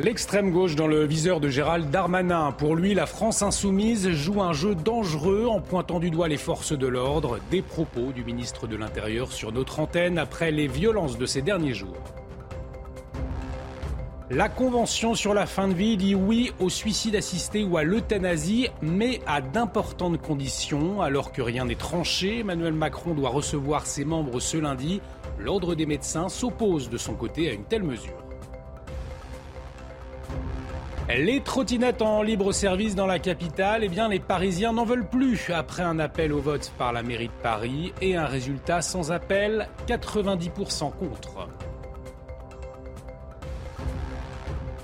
L'extrême gauche dans le viseur de Gérald Darmanin. Pour lui, la France insoumise joue un jeu dangereux en pointant du doigt les forces de l'ordre. Des propos du ministre de l'Intérieur sur notre antenne après les violences de ces derniers jours. La Convention sur la fin de vie dit oui au suicide assisté ou à l'euthanasie, mais à d'importantes conditions. Alors que rien n'est tranché, Emmanuel Macron doit recevoir ses membres ce lundi. L'Ordre des médecins s'oppose de son côté à une telle mesure. Les trottinettes en libre service dans la capitale, eh bien les Parisiens n'en veulent plus après un appel au vote par la mairie de Paris et un résultat sans appel, 90% contre.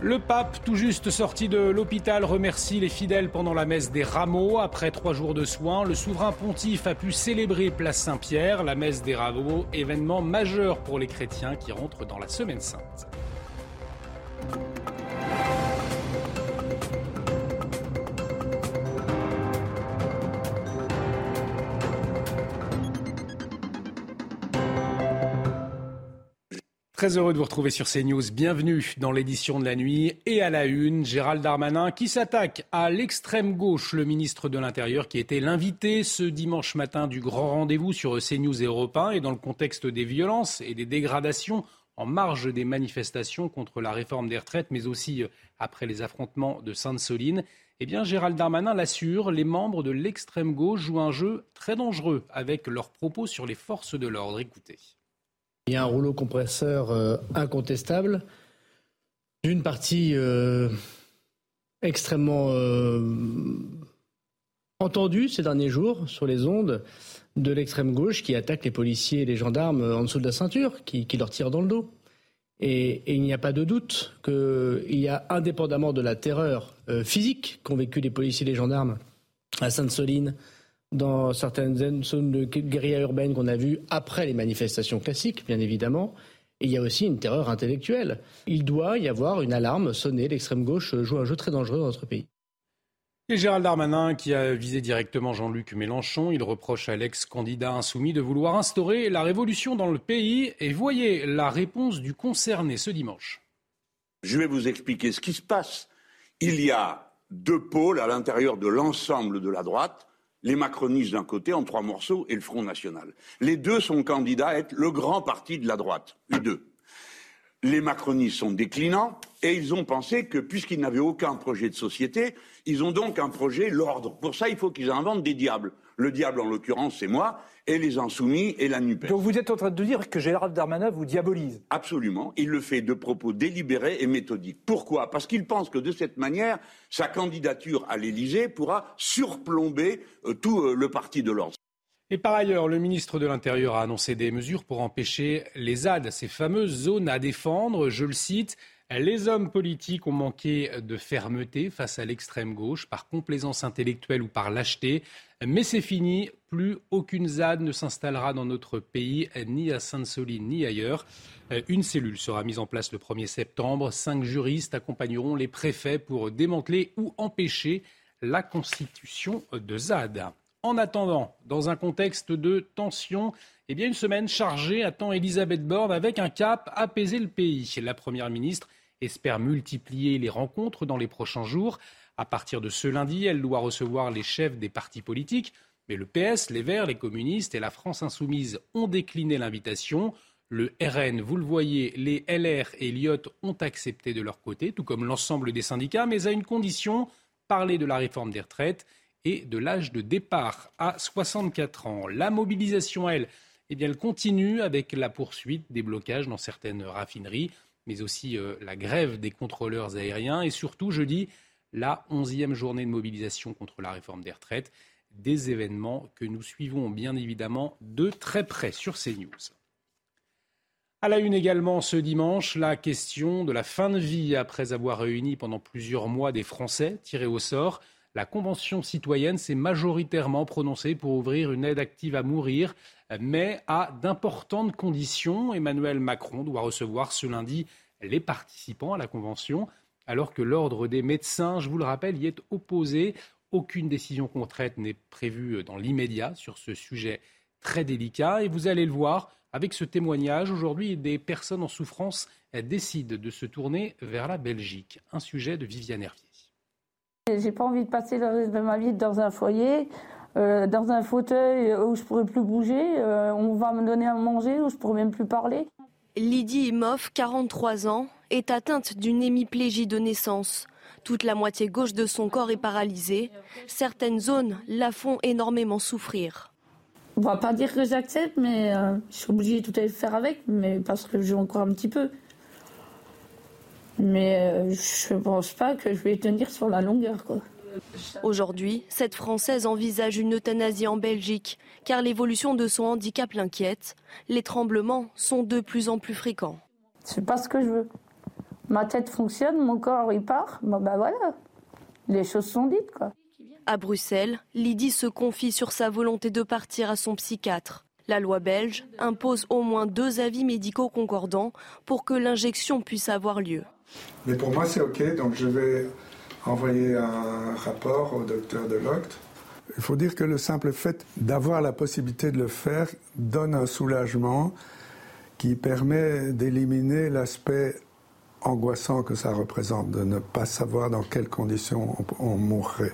Le pape, tout juste sorti de l'hôpital, remercie les fidèles pendant la messe des rameaux. Après trois jours de soins, le souverain pontife a pu célébrer Place Saint-Pierre, la messe des rameaux, événement majeur pour les chrétiens qui rentrent dans la Semaine sainte. Très heureux de vous retrouver sur CNews. Bienvenue dans l'édition de la nuit et à la une. Gérald Darmanin qui s'attaque à l'extrême gauche, le ministre de l'Intérieur qui était l'invité ce dimanche matin du grand rendez-vous sur CNews et Europe 1 et dans le contexte des violences et des dégradations en marge des manifestations contre la réforme des retraites, mais aussi euh, après les affrontements de Sainte-Soline. Eh bien, Gérald Darmanin l'assure, les membres de l'extrême gauche jouent un jeu très dangereux avec leurs propos sur les forces de l'ordre. Écoutez. Il y a un rouleau compresseur euh, incontestable d'une partie euh, extrêmement euh, entendue ces derniers jours sur les ondes de l'extrême gauche qui attaque les policiers et les gendarmes en dessous de la ceinture, qui, leur tire dans le dos. Et, et il n'y a pas de doute qu'il y a, indépendamment de la terreur physique qu'ont vécu les policiers et les gendarmes à Sainte-Soline, dans certaines zones de guérilla urbaine qu'on a vues après les manifestations classiques, bien évidemment. Et il y a aussi une terreur intellectuelle. Il doit y avoir une alarme sonnée. L'extrême gauche joue un jeu très dangereux dans notre pays. Et Gérald Darmanin qui a visé directement Jean-Luc Mélenchon, il reproche à l'ex-candidat insoumis de vouloir instaurer la révolution dans le pays. Et voyez la réponse du concerné ce dimanche. Je vais vous expliquer ce qui se passe. Il y a deux pôles à l'intérieur de l'ensemble de la droite les macronistes d'un côté en trois morceaux et le Front National. Les deux sont candidats à être le grand parti de la droite, les deux. Les macronistes sont déclinants et ils ont pensé que puisqu'ils n'avaient aucun projet de société, ils ont donc un projet l'ordre. Pour ça, il faut qu'ils inventent des diables. Le diable, en l'occurrence, c'est moi, et les insoumis et la NUPES. Donc vous êtes en train de dire que Gérald Darmanin vous diabolise Absolument. Il le fait de propos délibérés et méthodiques. Pourquoi? Parce qu'il pense que de cette manière, sa candidature à l'Élysée pourra surplomber euh, tout euh, le parti de l'ordre. Et par ailleurs, le ministre de l'Intérieur a annoncé des mesures pour empêcher les ZAD, ces fameuses zones à défendre. Je le cite. Les hommes politiques ont manqué de fermeté face à l'extrême gauche, par complaisance intellectuelle ou par lâcheté. Mais c'est fini, plus aucune ZAD ne s'installera dans notre pays, ni à Sainte-Soline, ni ailleurs. Une cellule sera mise en place le 1er septembre. Cinq juristes accompagneront les préfets pour démanteler ou empêcher la constitution de ZAD. En attendant, dans un contexte de tension, eh bien une semaine chargée attend Elisabeth Borne avec un cap apaiser le pays. La Première ministre espère multiplier les rencontres dans les prochains jours. À partir de ce lundi, elle doit recevoir les chefs des partis politiques. Mais le PS, les Verts, les communistes et la France insoumise ont décliné l'invitation. Le RN, vous le voyez, les LR et Lyot ont accepté de leur côté, tout comme l'ensemble des syndicats, mais à une condition, parler de la réforme des retraites et de l'âge de départ à 64 ans. La mobilisation, elle, eh bien, elle continue avec la poursuite des blocages dans certaines raffineries, mais aussi euh, la grève des contrôleurs aériens et surtout, jeudi, la onzième journée de mobilisation contre la réforme des retraites, des événements que nous suivons bien évidemment de très près sur CNews. À la une également ce dimanche, la question de la fin de vie après avoir réuni pendant plusieurs mois des Français tirés au sort. La Convention citoyenne s'est majoritairement prononcée pour ouvrir une aide active à mourir, mais à d'importantes conditions. Emmanuel Macron doit recevoir ce lundi les participants à la Convention, alors que l'Ordre des médecins, je vous le rappelle, y est opposé. Aucune décision concrète n'est prévue dans l'immédiat sur ce sujet très délicat. Et vous allez le voir, avec ce témoignage, aujourd'hui, des personnes en souffrance décident de se tourner vers la Belgique. Un sujet de Viviane Hervier. J'ai pas envie de passer le reste de ma vie dans un foyer, euh, dans un fauteuil où je pourrais plus bouger. Euh, on va me donner à manger où je pourrais même plus parler. Lydie Imoff, 43 ans, est atteinte d'une hémiplégie de naissance. Toute la moitié gauche de son corps est paralysée. Certaines zones la font énormément souffrir. On va pas dire que j'accepte, mais euh, je suis obligée de tout à faire avec, mais parce que j'ai encore un petit peu. Mais euh, je pense pas que je vais tenir sur la longueur, quoi. Aujourd'hui, cette Française envisage une euthanasie en Belgique, car l'évolution de son handicap l'inquiète. Les tremblements sont de plus en plus fréquents. C'est pas ce que je veux. Ma tête fonctionne, mon corps il part, bon bah voilà. Les choses sont dites, quoi. À Bruxelles, Lydie se confie sur sa volonté de partir à son psychiatre. La loi belge impose au moins deux avis médicaux concordants pour que l'injection puisse avoir lieu. Mais pour moi, c'est OK, donc je vais envoyer un rapport au docteur Deloct. Il faut dire que le simple fait d'avoir la possibilité de le faire donne un soulagement qui permet d'éliminer l'aspect angoissant que ça représente, de ne pas savoir dans quelles conditions on mourrait.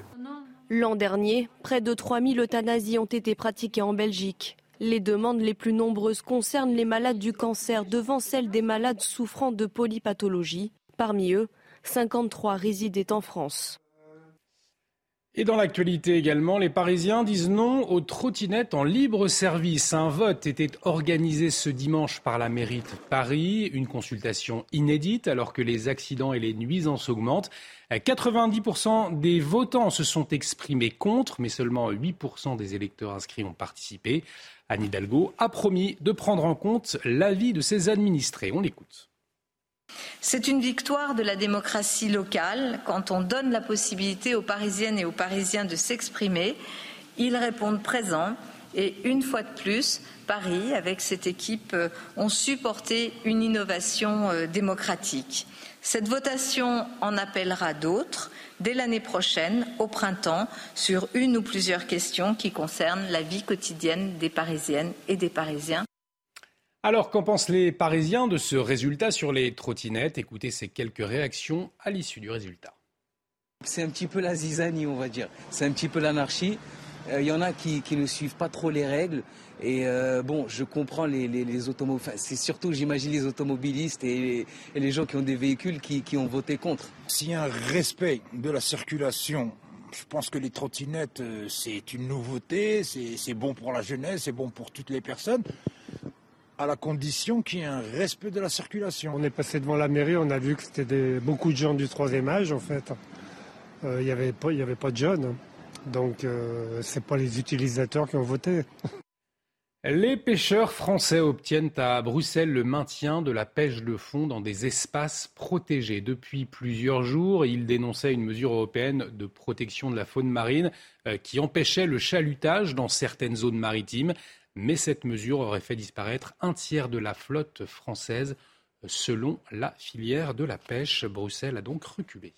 L'an dernier, près de 3000 euthanasies ont été pratiquées en Belgique. Les demandes les plus nombreuses concernent les malades du cancer devant celles des malades souffrant de polypathologie. Parmi eux, 53 résidaient en France. Et dans l'actualité également, les Parisiens disent non aux trottinettes en libre service. Un vote était organisé ce dimanche par la mairie de Paris, une consultation inédite alors que les accidents et les nuisances augmentent. 90% des votants se sont exprimés contre, mais seulement 8% des électeurs inscrits ont participé. Anne Hidalgo a promis de prendre en compte l'avis de ses administrés. On l'écoute. C'est une victoire de la démocratie locale quand on donne la possibilité aux Parisiennes et aux Parisiens de s'exprimer. Ils répondent présents et une fois de plus, Paris, avec cette équipe, euh, ont supporté une innovation euh, démocratique. Cette votation en appellera d'autres dès l'année prochaine, au printemps, sur une ou plusieurs questions qui concernent la vie quotidienne des Parisiennes et des Parisiens. Alors, qu'en pensent les Parisiens de ce résultat sur les trottinettes? Écoutez ces quelques réactions à l'issue du résultat. C'est un petit peu la zizanie, on va dire. C'est un petit peu l'anarchie. Il euh, y en a qui, ne suivent pas trop les règles. Et euh, bon, je comprends les, les, automobilistes. c'est surtout, j'imagine, les automobilistes et les, gens qui ont des véhicules qui, qui ont voté contre. S'il y a un respect de la circulation je pense que les trottinettes, euh, c'est une nouveauté, c'est bon pour la jeunesse, c'est bon pour toutes les personnes à la condition qu'il y ait un respect de la circulation. On est passé devant la mairie, on a vu que c'était beaucoup de gens du troisième âge en fait. Euh, il n'y avait, pas, avait pas de jeunes. Donc euh, ce n'est pas les utilisateurs qui ont voté. Les pêcheurs français obtiennent à Bruxelles le maintien de la pêche de fond dans des espaces protégés. Depuis plusieurs jours, ils dénonçaient une mesure européenne de protection de la faune marine euh, qui empêchait le chalutage dans certaines zones maritimes mais cette mesure aurait fait disparaître un tiers de la flotte française selon la filière de la pêche. Bruxelles a donc reculé.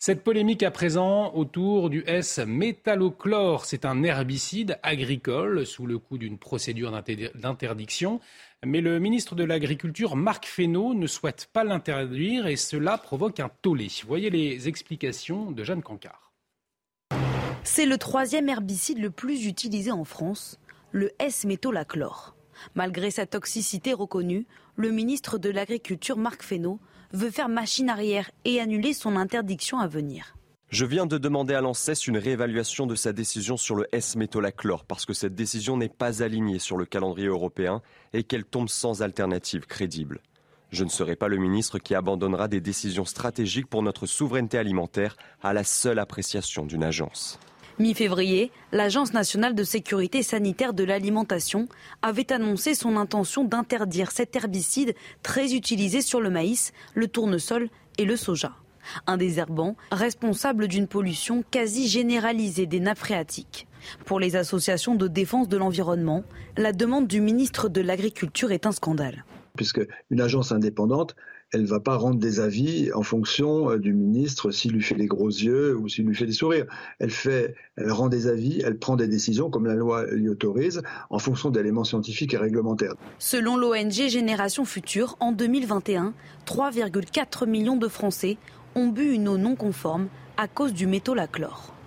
Cette polémique à présent autour du S-métallochlore, c'est un herbicide agricole sous le coup d'une procédure d'interdiction. Mais le ministre de l'Agriculture, Marc Fesneau, ne souhaite pas l'interdire et cela provoque un tollé. Voyez les explications de Jeanne Cancard. C'est le troisième herbicide le plus utilisé en France le S-métolachlore. Malgré sa toxicité reconnue, le ministre de l'Agriculture, Marc Fesneau, veut faire machine arrière et annuler son interdiction à venir. Je viens de demander à l'ANSES une réévaluation de sa décision sur le S-métolachlore parce que cette décision n'est pas alignée sur le calendrier européen et qu'elle tombe sans alternative crédible. Je ne serai pas le ministre qui abandonnera des décisions stratégiques pour notre souveraineté alimentaire à la seule appréciation d'une agence. Mi-février, l'Agence nationale de sécurité sanitaire de l'alimentation avait annoncé son intention d'interdire cet herbicide très utilisé sur le maïs, le tournesol et le soja. Un désherbant responsable d'une pollution quasi généralisée des nappes phréatiques. Pour les associations de défense de l'environnement, la demande du ministre de l'Agriculture est un scandale. Puisque une agence indépendante elle ne va pas rendre des avis en fonction euh, du ministre s'il lui fait des gros yeux ou s'il lui fait des sourires. Elle fait, elle rend des avis, elle prend des décisions comme la loi l'y autorise en fonction d'éléments scientifiques et réglementaires. Selon l'ONG Génération Future, en 2021, 3,4 millions de Français ont bu une eau non conforme à cause du métolachlore.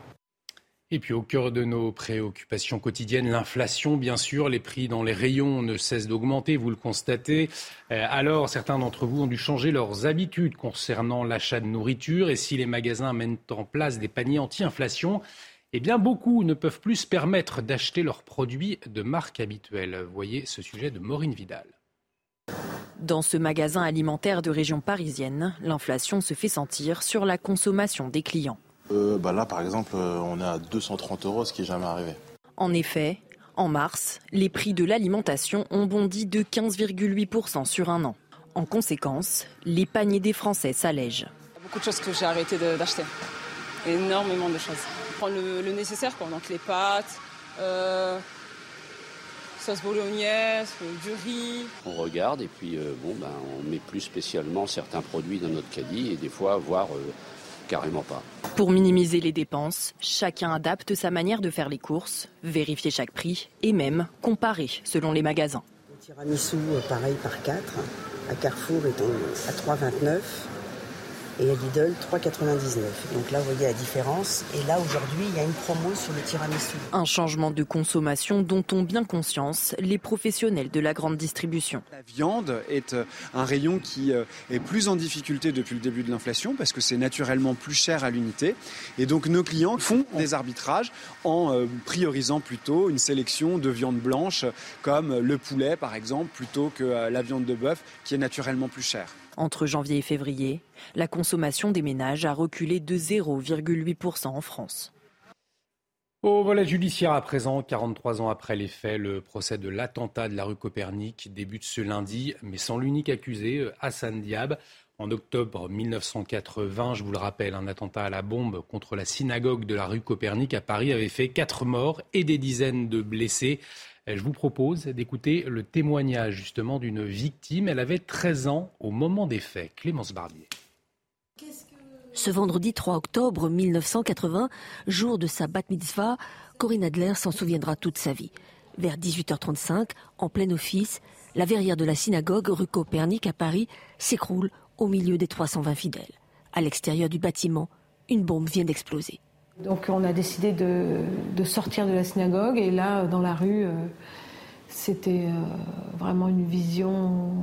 Et puis au cœur de nos préoccupations quotidiennes, l'inflation, bien sûr, les prix dans les rayons ne cessent d'augmenter, vous le constatez. Euh, alors certains d'entre vous ont dû changer leurs habitudes concernant l'achat de nourriture et si les magasins mettent en place des paniers anti-inflation, eh bien beaucoup ne peuvent plus se permettre d'acheter leurs produits de marque habituelle. Voyez ce sujet de Maureen Vidal. Dans ce magasin alimentaire de région parisienne, l'inflation se fait sentir sur la consommation des clients. Euh, bah là, par exemple, euh, on est à 230 euros, ce qui n'est jamais arrivé. En effet, en mars, les prix de l'alimentation ont bondi de 15,8% sur un an. En conséquence, les paniers des Français s'allègent. Beaucoup de choses que j'ai arrêté d'acheter. Énormément de choses. Prendre le, nécessaire, quoi. donc les pâtes, euh, sauce bolognaise, du riz. On regarde et puis bon, ben, on met plus spécialement certains produits dans notre caddie et des fois, voire carrément pas. Pour minimiser les dépenses, chacun adapte sa manière de faire les courses, vérifier chaque prix et même comparer selon les magasins. Le tiramisu, euh, pareil par 4, à Carrefour est à 3,29 et à Lidl 3,99. Donc là, vous voyez la différence. Et là, aujourd'hui, il y a une promo sur le tiramisu. Un changement de consommation dont ont bien conscience les professionnels de la grande distribution. La viande est euh, un rayon qui euh, est plus en difficulté depuis le début de l'inflation parce que c'est naturellement plus cher à l'unité. Et donc nos clients font des arbitrages en euh, priorisant plutôt une sélection de viande blanche comme le poulet par exemple plutôt que la viande de bœuf qui est naturellement plus chère. Entre janvier et février, la consommation des ménages a reculé de 0,8% en France. Au volet judiciaire à présent, 43 ans après les faits, le procès de l'attentat de la rue Copernic débute ce lundi, mais sans l'unique accusé, Hassan Diab. En octobre 1980, je vous le rappelle, un attentat à la bombe contre la synagogue de la rue Copernic à Paris avait fait quatre morts et des dizaines de blessés. Je vous propose d'écouter le témoignage justement d'une victime. Elle avait 13 ans au moment des faits. Clémence Barbier. Ce vendredi 3 octobre 1980, jour de sa bat mitzvah, Corinne Adler s'en souviendra toute sa vie. Vers 18h35, en plein office, la verrière de la synagogue rue Copernic à Paris s'écroule au milieu des 320 fidèles. À l'extérieur du bâtiment, une bombe vient d'exploser. Donc on a décidé de, sortir de la synagogue et là, dans la rue, euh, c'était euh, vraiment une vision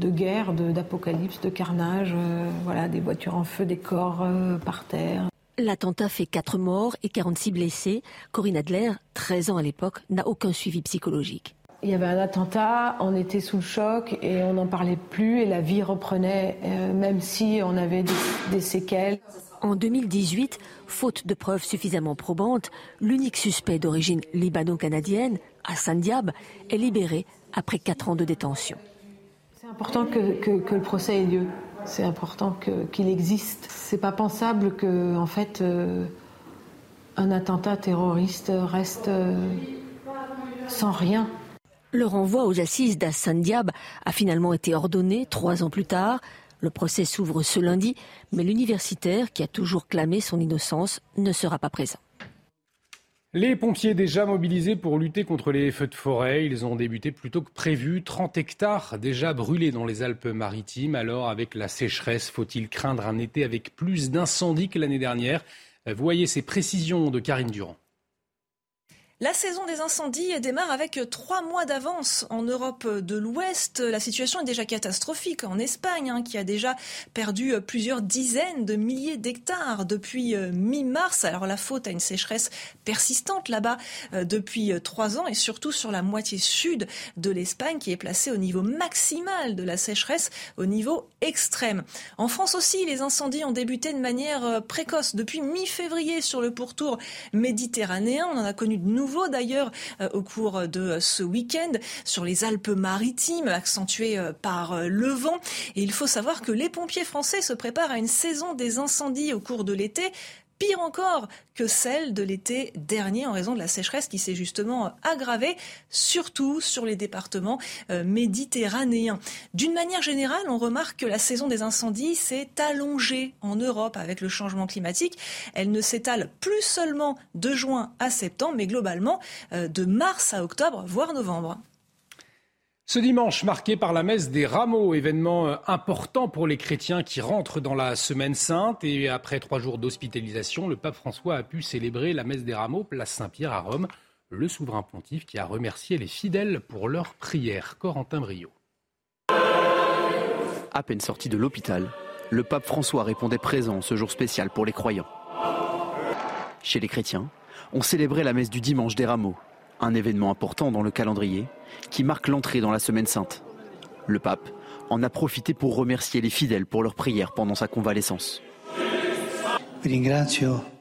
de guerre, d'apocalypse, de, carnage, euh, voilà, des voitures en feu, des corps par terre. L'attentat fait 4 morts et 46 blessés. Corinne Adler, 13 ans à l'époque, n'a aucun suivi psychologique. Il y avait un attentat, on était sous le choc et on n'en parlait plus et la vie reprenait, même si on avait des séquelles. En 2018, faute de preuves suffisamment probantes, l'unique suspect d'origine libano-canadienne, Hassan Diab, est libéré après quatre ans de détention. C'est important que, le procès ait lieu. C'est important qu'il existe. C'est pas pensable que, en fait, euh, un attentat terroriste reste euh, sans rien. Le renvoi aux assises d'Hassan Diab a finalement été ordonné trois ans plus tard. Le procès s'ouvre ce lundi, mais l'universitaire, qui a toujours clamé son innocence, ne sera pas présent. Les pompiers déjà mobilisés pour lutter contre les feux de forêt, ils ont débuté plus tôt que prévu. 30 hectares déjà brûlés dans les Alpes-Maritimes. Alors, avec la sécheresse, faut-il craindre un été avec plus d'incendies que l'année dernière? Voyez ces précisions de Karine Durand. La saison des incendies démarre avec trois mois d'avance en Europe de l'Ouest. La situation est déjà catastrophique en Espagne, hein, qui a déjà perdu plusieurs dizaines de milliers d'hectares depuis euh, mi-mars. Alors la faute à une sécheresse persistante là-bas euh, depuis trois ans et surtout sur la moitié sud de l'Espagne qui est placée au niveau maximal de la sécheresse, au niveau extrême. En France aussi, les incendies ont débuté de manière euh, précoce depuis mi-février sur le pourtour méditerranéen. On en a connu de nouveau d'ailleurs euh, au cours de ce week-end sur les Alpes-Maritimes, accentuées euh, par euh, le vent. Et il faut savoir que les pompiers français se préparent à une saison des incendies au cours de l'été pire encore que celle de l'été dernier en raison de la sécheresse qui s'est justement aggravée, surtout sur les départements euh, méditerranéens. D'une manière générale, on remarque que la saison des incendies s'est allongée en Europe avec le changement climatique. Elle ne s'étale plus seulement de juin à septembre, mais globalement euh, de mars à octobre, voire novembre. Ce dimanche, marqué par la messe des rameaux, événement euh, important pour les chrétiens qui rentrent dans la semaine sainte. Et après trois jours d'hospitalisation, le pape François a pu célébrer la messe des rameaux, place Saint-Pierre à Rome. Le souverain pontife qui a remercié les fidèles pour leur prière. Corentin Brio. À peine sorti de l'hôpital, le pape François répondait présent ce jour spécial pour les croyants. Chez les chrétiens, on célébrait la messe du dimanche des rameaux, un événement important dans le calendrier qui marque l'entrée dans la semaine sainte. Le pape en a profité pour remercier les fidèles pour leur prière pendant sa convalescence.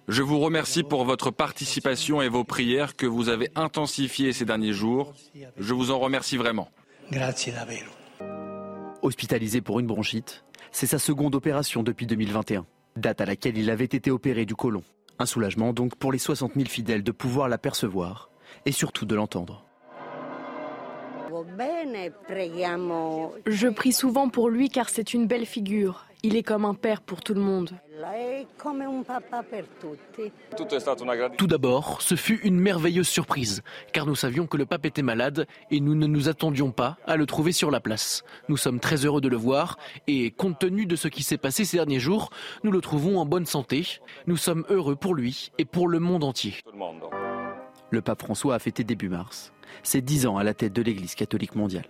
Je vous remercie pour votre participation et vos prières que vous avez intensifiées ces derniers jours. Je vous en remercie vraiment. Hospitalisé pour une bronchite, c'est sa seconde opération depuis 2021, date à laquelle il avait été opéré du côlon. Un soulagement donc pour les 60 000 fidèles de pouvoir l'apercevoir et surtout de l'entendre. Je prie souvent pour lui car c'est une belle figure. Il est comme un père pour tout le monde. Tout d'abord, ce fut une merveilleuse surprise, car nous savions que le pape était malade et nous ne nous attendions pas à le trouver sur la place. Nous sommes très heureux de le voir et, compte tenu de ce qui s'est passé ces derniers jours, nous le trouvons en bonne santé. Nous sommes heureux pour lui et pour le monde entier. Le pape François a fêté début mars ses dix ans à la tête de l'Église catholique mondiale.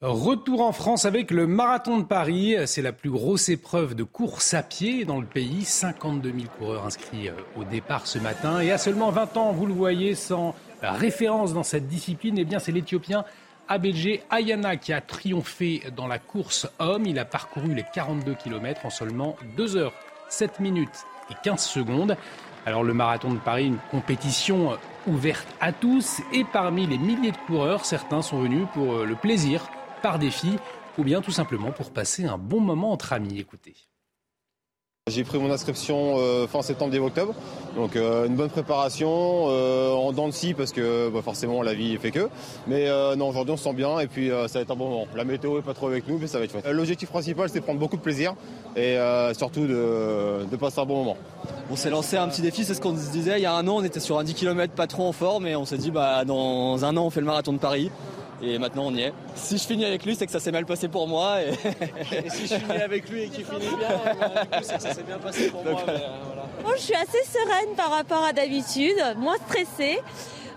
Retour en France avec le marathon de Paris. C'est la plus grosse épreuve de course à pied dans le pays. 52 000 coureurs inscrits euh, au départ ce matin. Et à seulement 20 ans, vous le voyez, sans référence dans cette discipline, eh bien c'est l'Éthiopien Abedje Ayana qui a triomphé dans la course homme. Il a parcouru les 42 km en seulement 2 heures, 7 minutes et 15 secondes. Alors le marathon de Paris, une compétition ouverte à tous et parmi les milliers de coureurs, certains sont venus pour euh, le plaisir, par défi ou bien tout simplement pour passer un bon moment entre amis. Écoutez. J'ai pris mon inscription euh, fin septembre, début octobre. Donc euh, une bonne préparation en dents de scie parce que bah, forcément la vie fait que. Mais non, aujourd'hui on se sent bien et puis ça va être un bon moment. La météo est pas trop avec nous mais ça va être chouette. L'objectif principal c'est de prendre beaucoup de plaisir et surtout de, de passer un bon moment. On s'est lancé un petit défi, c'est ce qu'on se disait. Il y a un an, on était sur un 10 km pas trop en forme et on s'est dit, bah, dans un an, on fait le marathon de Paris. Et maintenant, on y est. Si je finis avec lui, c'est que ça s'est mal passé pour moi. Et, si je finis avec lui et qu'il finit bien, bah, c'est que ça s'est bien passé pour moi. Euh, je suis assez sereine par rapport à d'habitude, moins stressée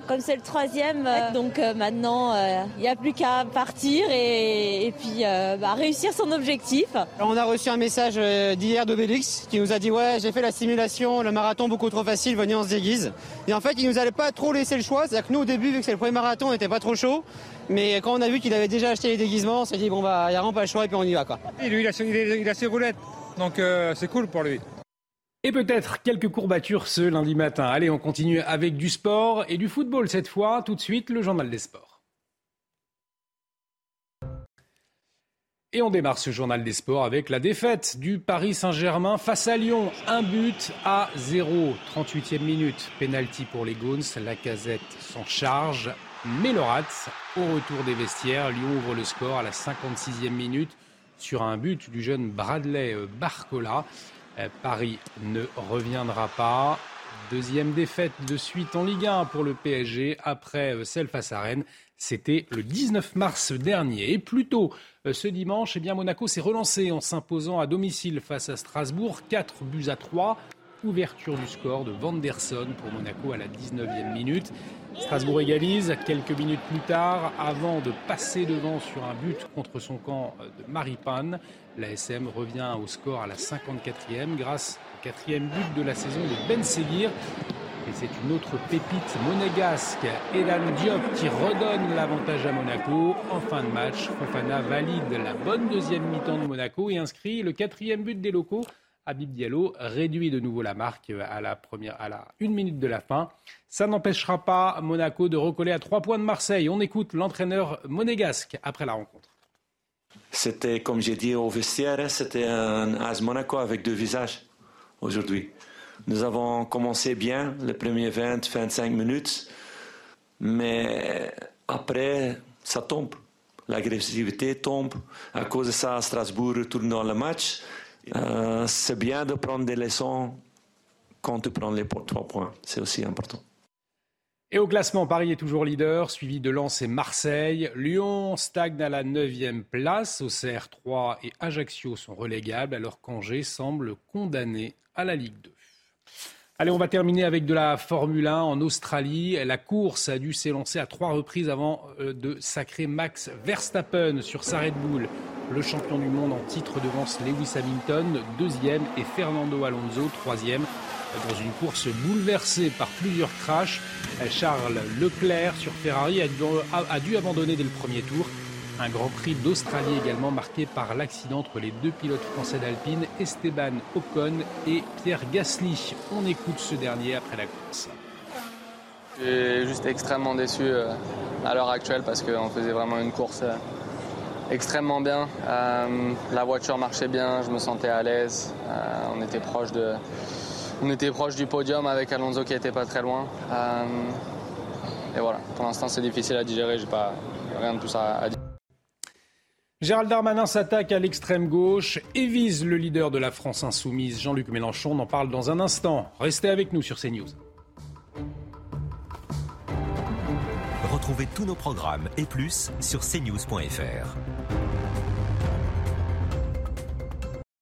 comme c'est le troisième, euh, donc euh, maintenant il n'y a plus qu'à partir et, puis bah, réussir son objectif. On a reçu un message d'hier d'Obélix qui nous a dit ouais j'ai fait la simulation, le marathon beaucoup trop facile, venez on se déguise. Et en fait il nous allait pas trop laisser le choix, c'est-à-dire que nous au début vu que c'est le premier marathon on n'était pas trop chaud, mais quand on a vu qu'il avait déjà acheté les déguisements on s'est dit bon bah il n'y a vraiment pas le choix et puis on y va quoi. Et lui il a, il a ses roulettes, donc c'est cool pour lui. Et peut-être quelques courbatures ce lundi matin. Allez, on continue avec du sport et du football cette fois. Tout de suite, le journal des sports. Et on démarre ce journal des sports avec la défaite du Paris Saint-Germain face à Lyon. Un but à 0. 38e minute. Penalty pour les Gaunes. La casette s'en charge. Mais le au retour des vestiaires. Lyon ouvre le score à la 56e minute sur un but du jeune Bradley Barcola. Euh, Paris ne reviendra pas. Deuxième défaite de suite en Ligue 1 pour le PSG après celle face à Rennes. C'était le 19 mars dernier. Et plus tôt, euh, ce dimanche, eh Monaco s'est relancé en s'imposant à domicile face à Strasbourg. 4 buts à 3. Ouverture du score de Vanderson pour Monaco à la 19e minute. Strasbourg égalise quelques minutes plus tard avant de passer devant sur un but contre son camp de Maripane. La SM revient au score à la 54e grâce au quatrième but de la saison de Ben Seguir. Et c'est une autre pépite monégasque, Elan Diop, qui redonne l'avantage à Monaco. En fin de match, Fofana valide la bonne deuxième mi-temps de Monaco et inscrit le quatrième but des locaux. Habib Diallo réduit de nouveau la marque à la première, à la une minute de la fin. Ça n'empêchera pas Monaco de recoller à trois points de Marseille. On écoute l'entraîneur monégasque après la rencontre. C'était, comme j'ai dit au vestiaire, c'était un AS Monaco avec deux visages aujourd'hui. Nous avons commencé bien les premiers 20-25 minutes, mais après, ça tombe. L'agressivité tombe. À cause de ça, Strasbourg retourne dans le match. Euh, c'est bien de prendre des leçons quand tu prends les trois points. C'est aussi important. Et au classement, Paris est toujours leader, suivi de Lens et Marseille. Lyon stagne à la 9e place. Auxerre 3 et Ajaccio sont relégables, alors qu'Angers semble condamné à la Ligue 2. Allez, on va terminer avec de la Formule 1 en Australie. La course a dû s'élancer à trois reprises avant euh, de sacrer Max Verstappen sur sa Red Bull. Le champion du monde en titre devance Lewis Hamilton, deuxième, et Fernando Alonso, troisième. Dans une course bouleversée par plusieurs crashs, Charles Leclerc sur Ferrari a dû abandonner dès le premier tour. Un Grand Prix d'Australie également marqué par l'accident entre les deux pilotes français d'Alpine, Esteban Ocon et Pierre Gasly. On écoute ce dernier après la course. Je suis juste extrêmement déçu euh, à l'heure actuelle parce qu'on faisait vraiment une course euh, extrêmement bien. Euh, la voiture marchait bien, je me sentais à l'aise. on était proche de, on était proche du podium avec Alonso qui était pas très loin. et voilà, pour l'instant c'est difficile à digérer, j'ai pas rien de tout ça à dire. Gérald Darmanin s'attaque à l'extrême gauche et vise le leader de la France insoumise, Jean-Luc Mélenchon. On en parle dans un instant. Restez avec nous sur CNews. Retrouvez tous nos programmes et plus sur cnews.fr.